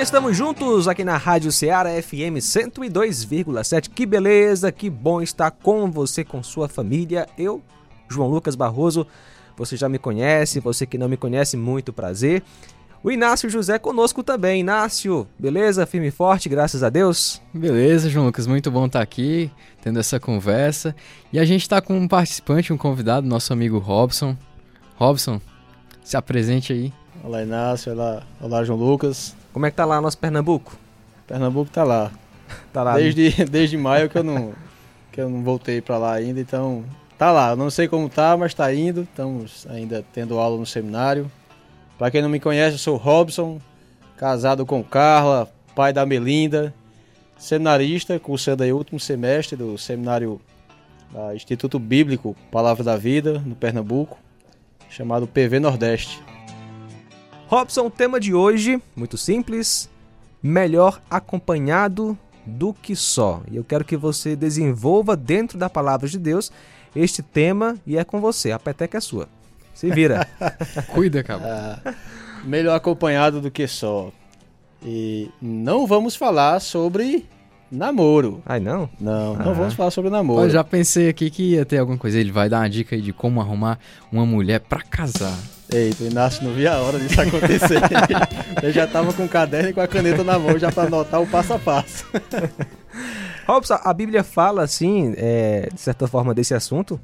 estamos juntos aqui na Rádio Ceará FM 102,7. Que beleza, que bom estar com você, com sua família. Eu, João Lucas Barroso, você já me conhece, você que não me conhece, muito prazer. O Inácio José conosco também. Inácio, beleza? Firme e forte, graças a Deus. Beleza, João Lucas, muito bom estar aqui, tendo essa conversa. E a gente está com um participante, um convidado, nosso amigo Robson. Robson, se apresente aí. Olá, Inácio. Olá, olá João Lucas. Como é que tá lá nosso Pernambuco? Pernambuco tá lá. Tá lá. Desde, desde maio que eu não que eu não voltei para lá ainda, então tá lá. Eu não sei como tá, mas tá indo. Estamos ainda tendo aula no seminário. Para quem não me conhece, eu sou Robson, casado com Carla, pai da Melinda, seminarista, cursando aí o último semestre do seminário Instituto Bíblico Palavra da Vida, no Pernambuco, chamado PV Nordeste. Robson, o tema de hoje, muito simples, melhor acompanhado do que só. E eu quero que você desenvolva dentro da palavra de Deus este tema e é com você. A peteca é sua. Se vira. Cuida, cara. Ah, melhor acompanhado do que só. E não vamos falar sobre namoro. Ai, não? Não, Ah. não vamos falar sobre namoro. Eu já pensei aqui que ia ter alguma coisa. Ele vai dar uma dica aí de como arrumar uma mulher pra casar. Eita, o Inácio não via a hora disso acontecer. Eu já tava com o caderno e com a caneta na mão já para anotar o passo a passo. Robson, a Bíblia fala assim, é, de certa forma, desse assunto?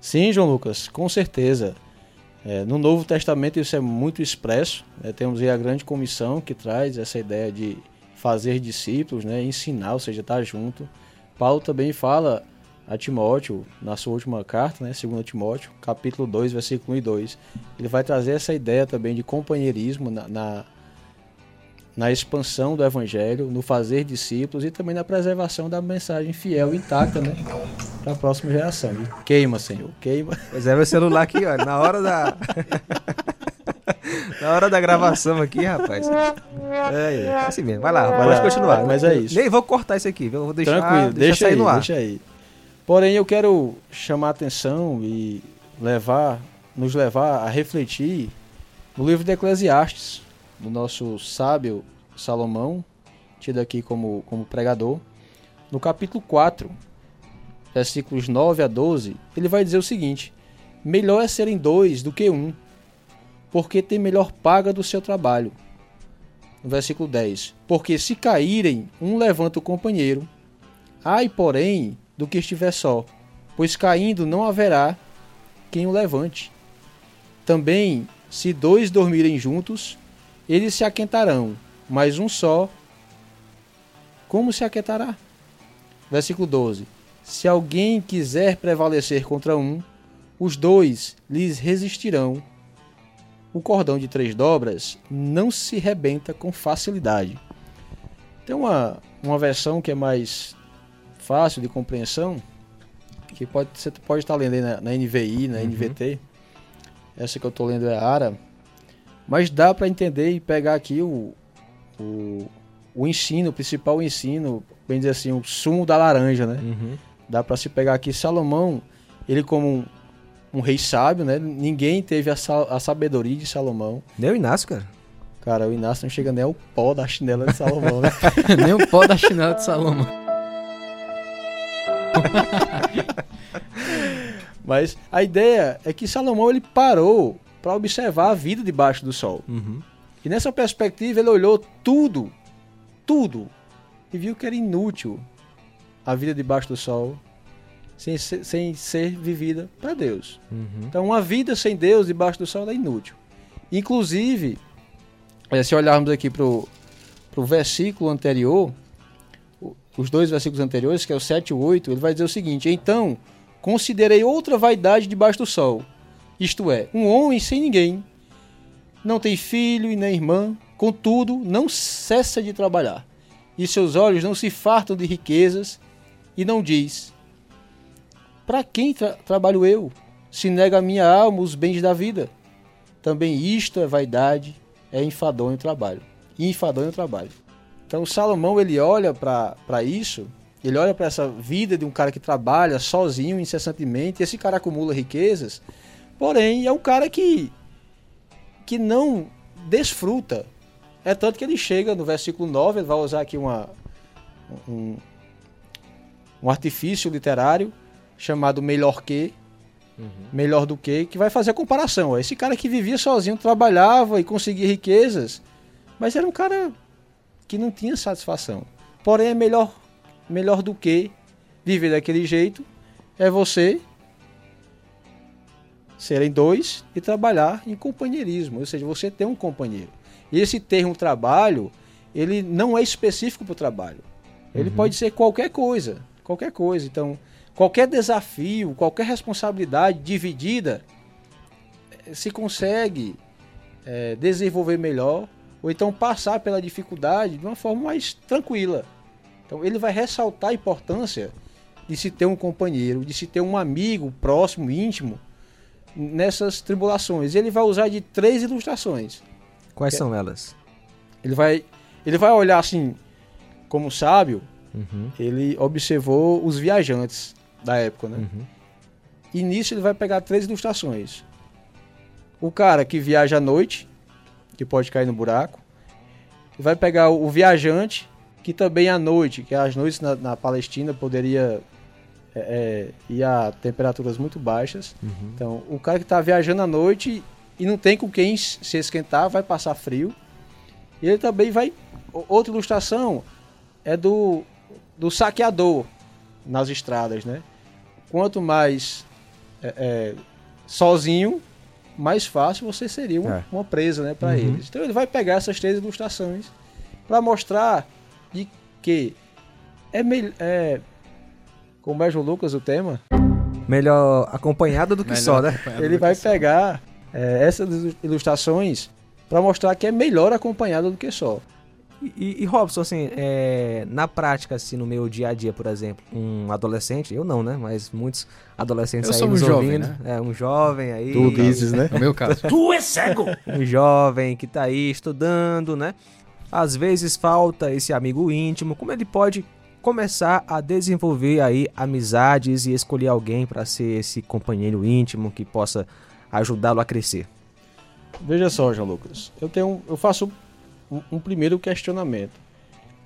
Sim, João Lucas, com certeza. É, no Novo Testamento isso é muito expresso. né? Temos aí a grande comissão que traz essa ideia de fazer discípulos, né? ensinar, ou seja, estar junto. Paulo também fala a Timóteo, na sua última carta, né? 2 Timóteo, capítulo 2, versículo 1 e 2. Ele vai trazer essa ideia também de companheirismo na, na, na expansão do evangelho, no fazer discípulos e também na preservação da mensagem fiel e intacta né? para a próxima geração. E queima, Senhor, queima. Pois é, meu celular aqui, ó, na hora da... na hora da gravação aqui, rapaz. É, é assim mesmo. Vai lá, Vai pode lá, continuar. mas é isso. Nem vou cortar isso aqui, vou deixar, Tranquilo, deixar deixa sair aí, no ar. deixa aí. Porém, eu quero chamar a atenção e levar, nos levar a refletir no livro de Eclesiastes, do nosso sábio Salomão, tido aqui como, como pregador. No capítulo 4, versículos 9 a 12, ele vai dizer o seguinte: Melhor é serem dois do que um, porque tem melhor paga do seu trabalho. No versículo 10: Porque se caírem, um levanta o companheiro. Ai, porém, do que estiver só, pois caindo não haverá quem o levante. Também, se dois dormirem juntos, eles se aquentarão, mas um só, como se aquentará? Versículo 12: Se alguém quiser prevalecer contra um, os dois lhes resistirão. O cordão de três dobras não se rebenta com facilidade. Tem uma, uma versão que é mais fácil de compreensão, que pode, você pode estar lendo aí na, na NVI, na Uhum. NVT. Essa que eu estou lendo é a ARA. Mas dá para entender e pegar aqui o, o, o ensino, o principal ensino, bem dizer assim, o sumo da laranja, né? Uhum. Dá para se pegar aqui Salomão, ele como um, um rei sábio, né? Ninguém teve a, sa- a sabedoria de Salomão. Nem o Inácio, cara. Cara, o Inácio não chega nem ao pó da chinela de Salomão, né? Nem o pó da chinela de Salomão. Mas a ideia é que Salomão ele parou para observar a vida debaixo do sol. Uhum. E nessa perspectiva ele olhou tudo, tudo, e viu que era inútil a vida debaixo do sol sem ser, sem ser vivida para Deus. Uhum. Então uma vida sem Deus debaixo do sol é inútil. Inclusive, eh, se olharmos aqui para o versículo anterior, os dois versículos anteriores, que é o 7 e o 8, ele vai dizer o seguinte: Então, considerei outra vaidade debaixo do sol, isto é, um homem sem ninguém, não tem filho e nem irmã, contudo, não cessa de trabalhar, e seus olhos não se fartam de riquezas, e não diz: Para quem tra- trabalho eu? Se nega a minha alma os bens da vida. Também isto é vaidade, é enfadonho trabalho. Enfadonho trabalho. Então Salomão ele olha para isso, ele olha para essa vida de um cara que trabalha sozinho incessantemente, e esse cara acumula riquezas, porém é um cara que que não desfruta É tanto que ele chega no versículo 9, ele vai usar aqui uma, um, um artifício literário chamado melhor que, uhum. melhor do que, que vai fazer a comparação. Esse cara que vivia sozinho, trabalhava e conseguia riquezas, mas era um cara que não tinha satisfação. Porém, é melhor, melhor do que viver daquele jeito é você serem dois e trabalhar em companheirismo, ou seja, você tem um companheiro. E esse termo trabalho, ele não é específico para o trabalho. Ele uhum. pode ser qualquer coisa, qualquer coisa. Então, qualquer desafio, qualquer responsabilidade dividida, eh, se consegue é, desenvolver melhor ou então passar pela dificuldade de uma forma mais tranquila. Então, ele vai ressaltar a importância de se ter um companheiro, de se ter um amigo próximo, íntimo, nessas tribulações. Ele vai usar de três ilustrações. Quais são elas? Ele vai, ele vai olhar assim, como sábio, uhum. ele observou os viajantes da época, né? Uhum. E nisso ele vai pegar três ilustrações. O cara que viaja à noite, que pode cair no buraco. Ele vai pegar o viajante, que também à noite, que às noites na, na Palestina poderia é, é, ir a temperaturas muito baixas. Uhum. Então, o cara que está viajando à noite e não tem com quem se esquentar, vai passar frio. E ele também vai. Outra ilustração é do, do saqueador nas estradas, né? Quanto mais é, é, sozinho, mais fácil você seria uma, é. uma presa, né, para uhum. eles. Então ele vai pegar essas três ilustrações para mostrar de que é, melhor é como é João Lucas o tema? Melhor acompanhado do que melhor só, né? Ele vai pegar é, essas ilustrações para mostrar que é melhor acompanhado do que só. E, e Robson, assim, é, na prática, assim, no meu dia a dia, por exemplo, um adolescente, eu não, né? Mas muitos adolescentes eu aí sou um jovem, ouvindo, né? É, um jovem aí. Tu dizes, né? No meu caso. tu é cego! Um jovem que tá aí estudando, né? Às vezes falta esse amigo íntimo, como ele pode começar a desenvolver aí amizades e escolher alguém para ser esse companheiro íntimo que possa ajudá-lo a crescer? Veja só, João Lucas, eu tenho, eu faço um primeiro questionamento.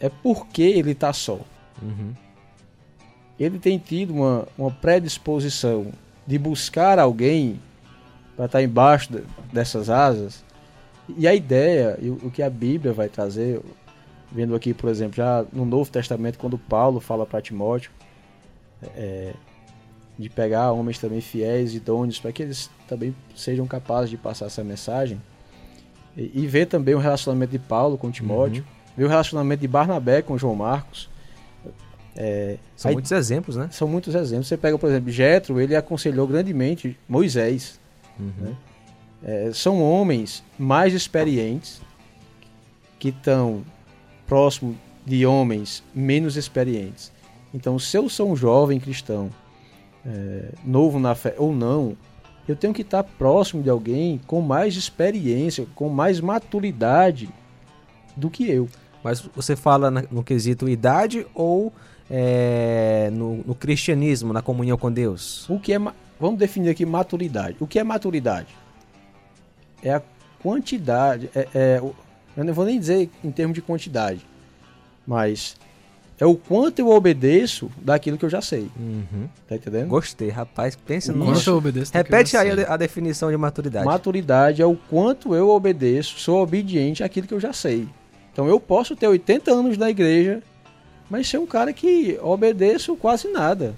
É por que ele está só? Uhum. Ele tem tido uma, uma predisposição de buscar alguém para estar tá embaixo de, dessas asas. E a ideia, e o, o que a Bíblia vai trazer, vendo aqui, por exemplo, já no Novo Testamento, quando Paulo fala para Timóteo, é, de pegar homens também fiéis e idôneos para que eles também sejam capazes de passar essa mensagem. E, e ver também o relacionamento de Paulo com Timóteo, uhum. ver o relacionamento de Barnabé com João Marcos. É, são aí, muitos exemplos, né? São muitos exemplos. Você pega, por exemplo, Jetro, ele aconselhou grandemente Moisés. Uhum. Né? É, são homens mais experientes que estão próximo de homens menos experientes. Então, se eu sou um jovem cristão, é, novo na fé ou não, eu tenho que estar próximo de alguém com mais experiência, com mais maturidade do que eu. Mas você fala no quesito idade ou é, no, no, cristianismo, na comunhão com Deus? O que é vamos definir aqui maturidade. O que é maturidade? É a quantidade. É, é, eu não vou nem dizer em termos de quantidade, mas é o quanto eu obedeço daquilo que eu já sei. Uhum. Tá entendendo? Gostei, rapaz. Pensa no. Quanto eu obedeço Repete aí a, a, definição de maturidade. Maturidade é o quanto eu obedeço, sou obediente àquilo que eu já sei. Então eu posso ter 80 anos na igreja, mas ser um cara que obedeço quase nada.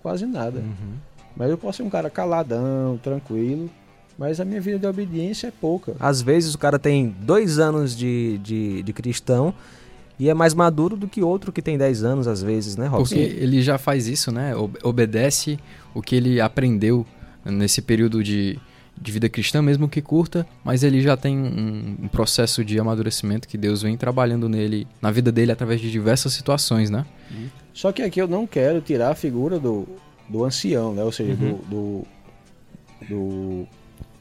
Quase nada. Uhum. Mas eu posso ser um cara caladão, tranquilo. Mas a minha vida de obediência é pouca. Às vezes o cara tem dois anos de, de, de cristão e é mais maduro do que outro que tem 10 anos, às vezes, né, Robson? Porque ele já faz isso, né? Obedece o que ele aprendeu nesse período de, de vida cristã, mesmo que curta, mas ele já tem um, um, processo de amadurecimento que Deus vem trabalhando nele, na vida dele, através de diversas situações, né? Só que aqui eu não quero tirar a figura do, do ancião, né? Ou seja, uhum. do, do, do,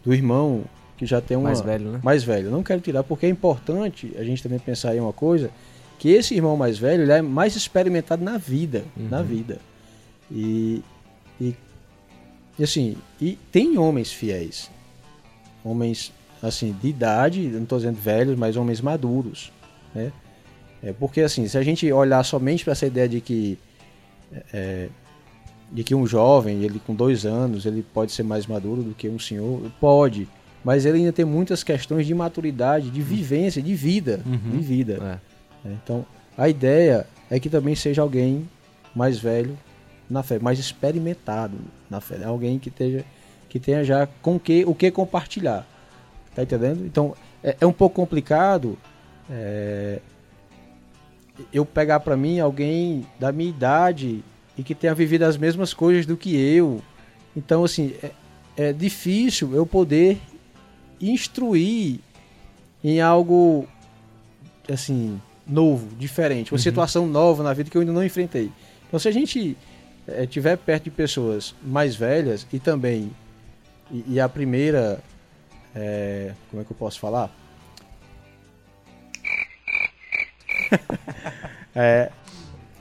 do, irmão que já tem uma... Mais velho, né? Mais velho. Não quero tirar, porque é importante a gente também pensar em uma coisa que esse irmão mais velho é mais experimentado na vida, uhum. na vida. E, e, e, assim, e tem homens fiéis, homens assim, de idade, não estou dizendo velhos, mas homens maduros, né? É porque assim, se a gente olhar somente para essa ideia de que é, de que um jovem, ele com dois anos, ele pode ser mais maduro do que um senhor, pode, mas ele ainda tem muitas questões de maturidade, de vivência, de vida, Uhum. de vida. É. né? Então, a ideia é que também seja alguém mais velho na fé, mais experimentado na fé, né? alguém que esteja que tenha já com que o que compartilhar, tá entendendo? Então é, é um pouco complicado é, eu pegar para mim alguém da minha idade e que tenha vivido as mesmas coisas do que eu, então assim é, é difícil eu poder instruir em algo assim novo, diferente, uma Uhum. situação nova na vida que eu ainda não enfrentei. Então, se a gente eh, tiver perto de pessoas mais velhas e também e, e a primeira eh, como é que eu posso falar? É,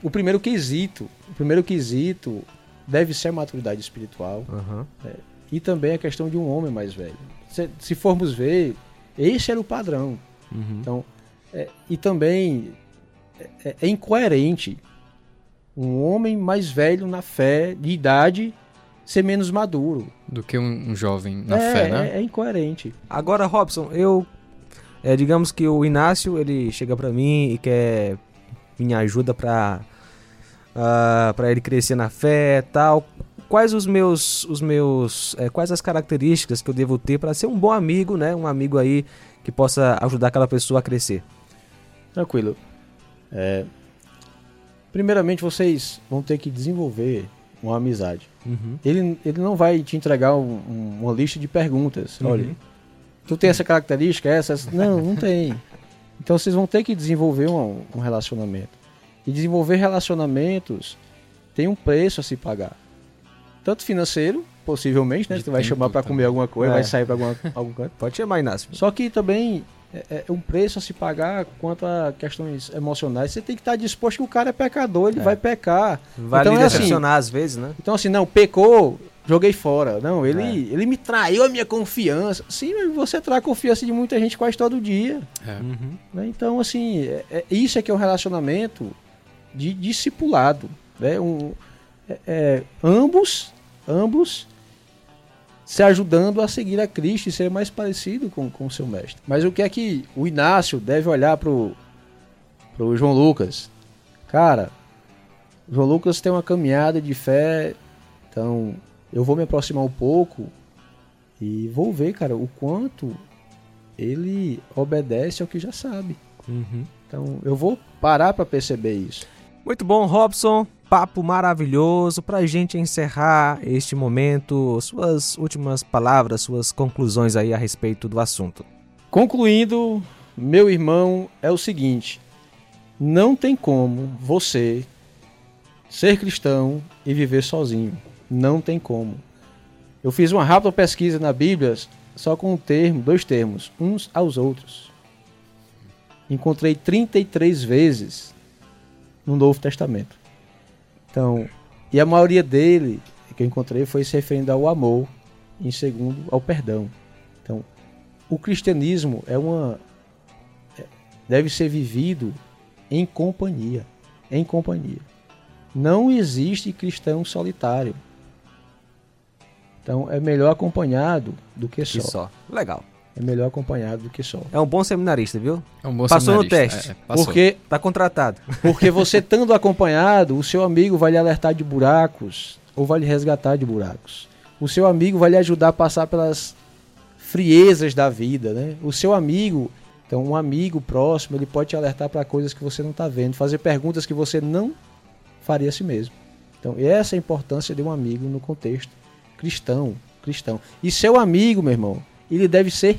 o primeiro quesito, o primeiro quesito deve ser a maturidade espiritual Aham. e também a questão de um homem mais velho. Se, se formos ver, esse era o padrão. Uhum. Então, é, e também é, é incoerente um homem mais velho na fé, de idade, ser menos maduro. Do que um, um jovem na é, fé, né? é, é incoerente. Agora, Robson, eu. é, digamos que o Inácio ele chega pra mim e quer minha ajuda pra, ah, pra ele crescer na fé tal. Quais os meus. Os meus é, quais as características que eu devo ter pra ser um bom amigo, né? Um amigo aí que possa ajudar aquela pessoa a crescer. Tranquilo. É, primeiramente, vocês vão ter que desenvolver uma amizade. Uhum. Ele, ele não vai te entregar um- um- uma lista de perguntas. Uhum. Olha, tu tem essa característica, essa? essa? Não, não tem. Então vocês vão ter que desenvolver um, um relacionamento. E desenvolver relacionamentos tem um preço a se pagar. Tanto financeiro, possivelmente, né? Você vai chamar para comer alguma coisa, É. vai sair para algum canto. Pode chamar, Inácio. Só que também é, é um preço a se pagar quanto a questões emocionais. Você tem que estar disposto que o cara é pecador, ele É. vai pecar. Vai Então lhe é assim, às vezes, né? Então, assim, não, pecou, joguei fora. Não, ele, É. ele me traiu a minha confiança. Sim, mas você trai a confiança de muita gente quase todo dia. É. Uhum. né? Então, assim, é- é- isso é que é um relacionamento de discipulado. Né? Um, é- é, ambos, ambos se ajudando a seguir a Cristo e ser mais parecido com o seu mestre. Mas o que é que o Inácio deve olhar pro, pro João Lucas? Cara, João Lucas tem uma caminhada de fé, então eu vou me aproximar um pouco e vou ver, cara, o quanto ele obedece ao que já sabe. Uhum. Então eu vou parar para perceber isso. Muito bom, Robson. Papo maravilhoso pra gente encerrar este momento. Suas últimas palavras, suas conclusões aí a respeito do assunto. Concluindo, meu irmão, é o seguinte: não tem como você ser cristão e viver sozinho. Não tem como. Eu fiz uma rápida pesquisa na Bíblia só com um termo, dois termos, uns aos outros. Encontrei 33 vezes no Novo Testamento. Então, e a maioria dele que eu encontrei foi se referindo ao amor, em segundo ao perdão. Então, o cristianismo é uma é- deve ser vivido em companhia, em companhia. Não existe cristão solitário. Então é melhor acompanhado do que Que só. só. Legal. É melhor acompanhado do que só. É um bom seminarista, viu? É um bom Passou no seminarista. teste. É, é, passou. Porque Tá contratado. porque você estando acompanhado, o seu amigo vai lhe alertar de buracos ou vai lhe resgatar de buracos. O seu amigo vai lhe ajudar a passar pelas friezas da vida, né? O seu amigo, então um amigo próximo, ele pode te alertar para coisas que você não está vendo, fazer perguntas que você não faria a si mesmo. Então, essa é a importância de um amigo no contexto cristão, cristão. E seu amigo, meu irmão, ele deve ser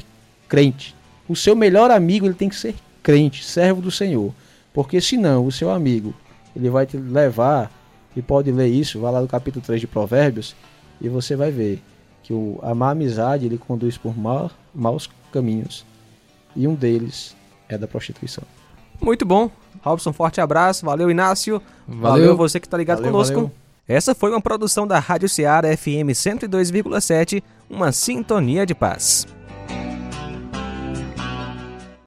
crente. O seu melhor amigo, ele tem que ser crente, servo do Senhor. Porque senão, o seu amigo, ele vai te levar, e pode ler isso, vai lá no capítulo 3 de Provérbios, e você vai ver que o, a má amizade, ele conduz por ma- maus caminhos. E um deles é da prostituição. Muito bom. Robson, forte abraço. Valeu, Inácio. Valeu. você que tá ligado Valeu, conosco. valeu. Essa foi uma produção da Rádio Ceará FM 102,7, uma sintonia de paz.